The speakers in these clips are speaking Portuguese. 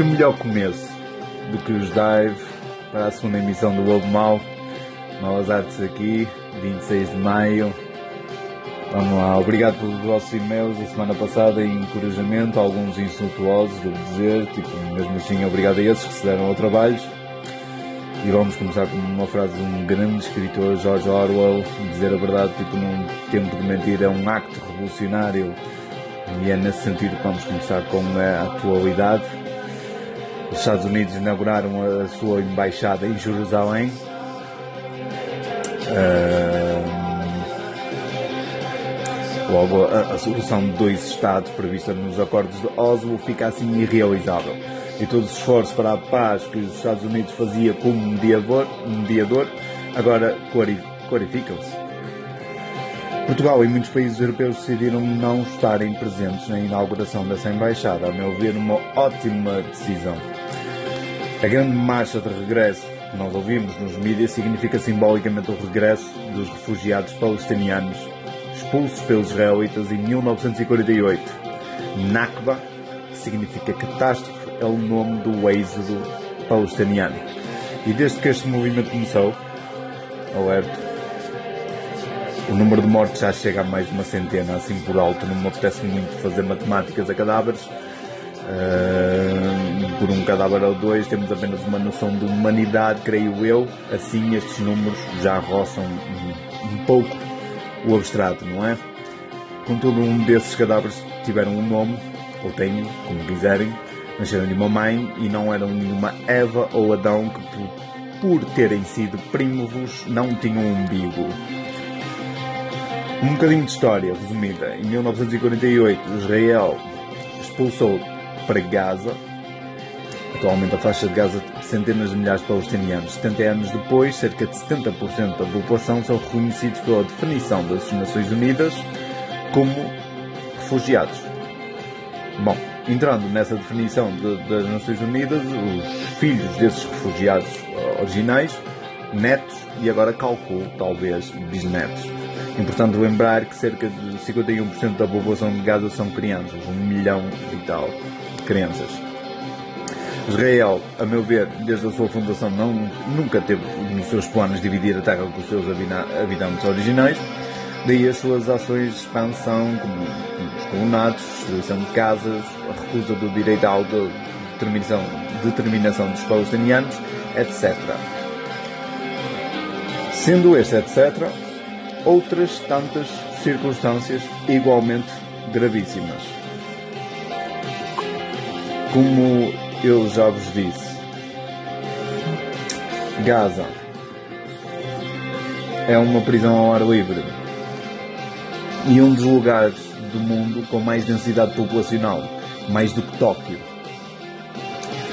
que melhor começo do que os Dive para a segunda emissão do Lobo Mal. Malas Artes aqui, 26 de maio. Vamos lá, obrigado pelos vossos e-mails da semana passada e encorajamento, alguns insultuosos, devo dizer, tipo, mesmo assim, obrigado a esses que se deram ao trabalho. E vamos começar com uma frase de um grande escritor, George Orwell, dizer a verdade, tipo, num tempo de mentira, é um acto revolucionário. E é nesse sentido que vamos começar com a atualidade. Os Estados Unidos inauguraram a sua embaixada em Jerusalém. Logo, a, a, solução de dois Estados prevista nos acordos de Oslo fica assim irrealizável. E todos os esforços para a paz que os Estados Unidos fazia como mediador, mediador agora clarificam-se. Portugal e muitos países europeus decidiram não estarem presentes na inauguração dessa embaixada, a meu ver, uma ótima decisão. A grande marcha de regresso que nós ouvimos nos mídias significa simbolicamente o regresso dos refugiados palestinianos expulsos pelos israelitas em 1948. Nakba, que significa catástrofe, é o nome do êxodo palestiniano. E desde que este movimento começou, alerto, o número de mortes já chega a mais de uma centena, assim por alto, não me apetece muito fazer matemáticas a cadáveres, Uh, por um cadáver ou dois, temos apenas uma noção de humanidade, creio eu. Assim, estes números já roçam um, um pouco o abstrato, não é? Contudo, um desses cadáveres tiveram um nome, ou têm, como quiserem, nasceram de uma mãe e não eram nenhuma Eva ou Adão que, por, por terem sido primos, não tinham um umbigo. Um bocadinho de história resumida. Em 1948, Israel expulsou para Gaza. Atualmente a faixa de Gaza de centenas de milhares de palestinianos. 70 anos depois, cerca de 70% da população são reconhecidos pela definição das Nações Unidas como refugiados. Bom, entrando nessa definição de, das Nações Unidas, os filhos desses refugiados originais, netos e agora calculo, talvez, bisnetos. Importante lembrar que cerca de 51% da população de Gaza são crianças, um milhão e tal crianças. Israel, a meu ver, desde a sua fundação, não, nunca teve nos seus planos dividir a terra com os seus habitantes originais, daí as suas ações de expansão, como, os colonatos, destruição de casas, a recusa do direito à autodeterminação determinação dos palestinianos, etc. Sendo este etc., outras tantas circunstâncias igualmente gravíssimas. Como eu já vos disse, Gaza é uma prisão ao ar livre e um dos lugares do mundo com mais densidade populacional, mais do que Tóquio.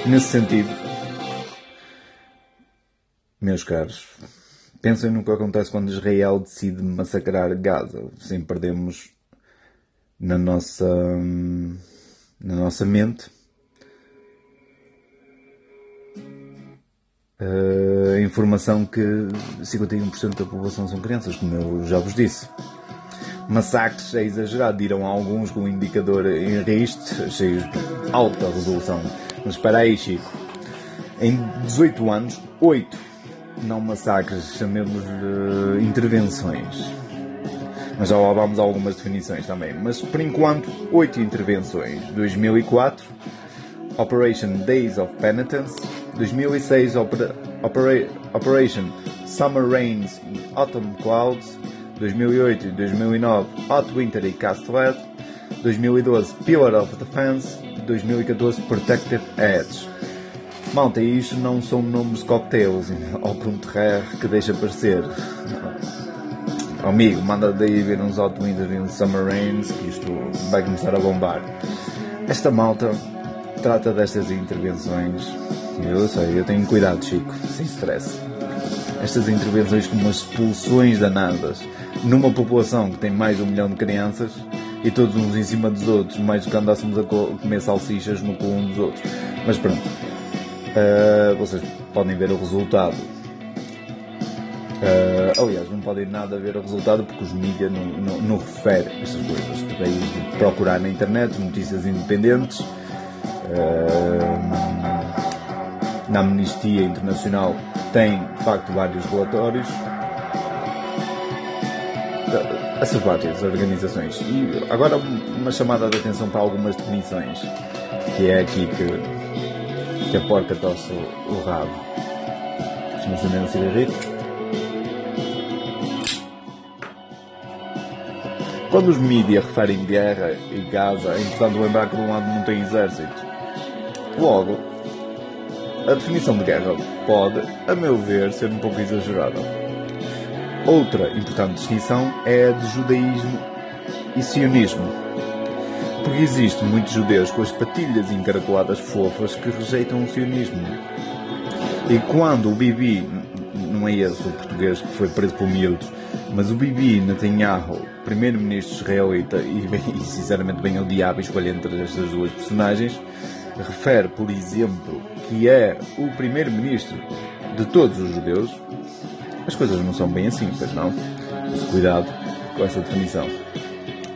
Nesse sentido, meus caros, pensem no que acontece quando Israel decide massacrar Gaza, sem perdermos na nossa, na nossa mente a informação que 51% da população são crianças, como eu já vos disse. Massacres é exagerado, dirão alguns com um indicador em RIST, cheios de alta resolução. Mas espera aí, Chico. Em 18 anos, 8 não massacres, chamemos de intervenções. Mas já lá vamos a algumas definições também. Mas por enquanto, 8 intervenções. 2004, Operation Days of Penitence, 2006 Opera, Opera, Operation Summer Rains e Autumn Clouds, 2008 e 2009 Hot Winter e Castellet, 2012 Pillar of Defense, 2014 Protective Edge. Malta, isto não são nomes cocktails ao contrário que deixa parecer. Oh, amigo, manda daí ver uns Hot Winter e uns Summer Rains que isto vai começar a bombar. Esta malta trata destas intervenções eu sei, eu tenho cuidado, Chico, sem stress. Estas intervenções como expulsões danadas numa população que tem mais de um milhão de crianças e todos uns em cima dos outros, mais do que andássemos a comer salsichas no cu um dos outros. Mas pronto, uh, vocês podem ver o resultado. Uh, aliás, não podem nada ver o resultado porque os mídias não, não, não referem essas coisas. Devem procurar na internet notícias independentes. Uh, na Amnistia Internacional tem de facto vários relatórios essas várias organizações. E agora uma chamada de atenção para algumas definições, que é aqui que, que a porca tosse o, rabo. Deixa-me acender. Quando os mídias referem guerra e Gaza, é importante lembrar que de um lado não tem exército. Logo, a definição de guerra pode, a meu ver, ser um pouco exagerada. Outra importante distinção é a de judaísmo e sionismo. Porque existem muitos judeus com as patilhas encaracoladas fofas que rejeitam o sionismo. E quando o Bibi, não é esse o português que foi preso por miúdos, mas o Bibi Netanyahu, primeiro-ministro israelita e, e sinceramente bem odiado, escolhe entre estas duas personagens, refere, por exemplo, que é o primeiro-ministro de todos os judeus, as coisas não são bem assim, pois não? Mas cuidado com essa definição.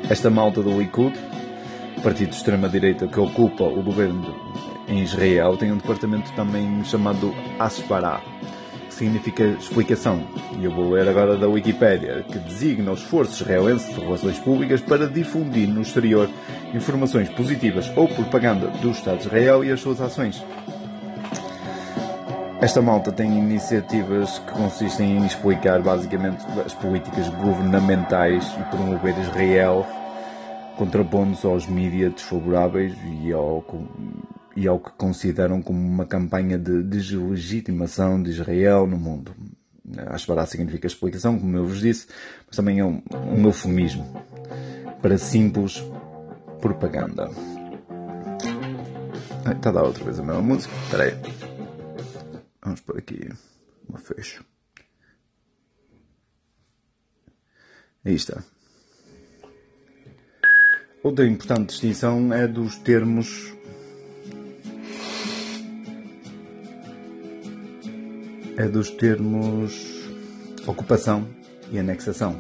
Esta malta do Likud, partido de extrema-direita que ocupa o governo em Israel, tem um departamento também chamado Aspará, que significa explicação. E eu vou ler agora da Wikipédia, que designa o esforço israelense de relações públicas para difundir no exterior informações positivas ou propaganda do Estado de Israel e as suas ações. Esta malta tem iniciativas que consistem em explicar basicamente as políticas governamentais e promover Israel, contrapondo-se aos mídias desfavoráveis e ao, e ao que consideram como uma campanha de deslegitimação de Israel no mundo. Ashbará significa explicação, como eu vos disse, mas também é um, um eufemismo para simples propaganda. Está a dar outra vez a mesma música? Espera aí. Vamos por aqui uma fecha. Aí está. Outra importante distinção é dos termos é dos termos ocupação e anexação.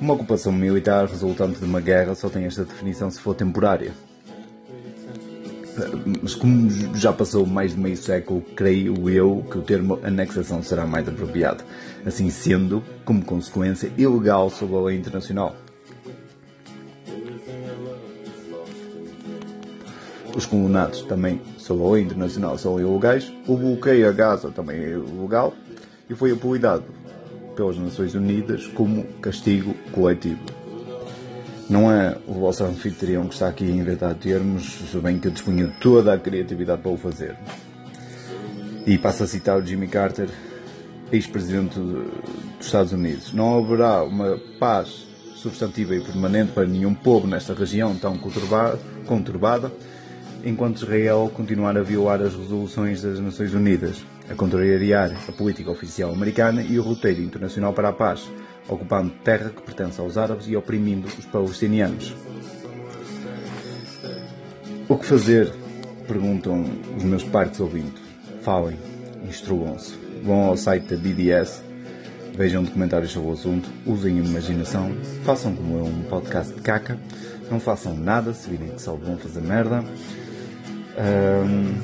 Uma ocupação militar resultante de uma guerra só tem esta definição se for temporária mas como já passou mais de meio século, creio eu que o termo anexação será mais apropriado, assim sendo, como consequência, ilegal sob a lei internacional. Os colonatos também, sob a lei internacional, são ilegais. O bloqueio a Gaza também é ilegal e foi apelidado pelas Nações Unidas como castigo coletivo. Não é o vosso anfitrião que está aqui a inventar termos, se bem que eu disponho toda a criatividade para o fazer. E passo a citar o Jimmy Carter, ex-presidente dos Estados Unidos. Não haverá uma paz substantiva e permanente para nenhum povo nesta região tão conturbada, enquanto Israel continuar a violar as resoluções das Nações Unidas, a contrariar a política oficial americana e o roteiro internacional para a paz ocupando terra que pertence aos árabes e oprimindo os palestinianos. O que fazer? Perguntam os meus parques ouvintes. Falem, instruam-se. Vão ao site da BDS, vejam documentários sobre o assunto, usem a imaginação, façam como eu um podcast de caca, não façam nada se virem que só vão fazer merda. Um,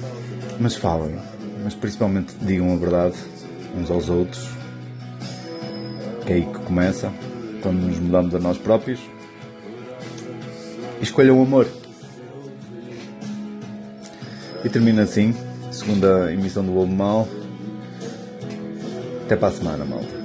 mas falem, mas principalmente digam a verdade uns aos outros que é aí que começa, quando nos mudamos a nós próprios. Escolham o amor. E termina assim, segunda emissão do Lobo Mal. Até para a semana, malta.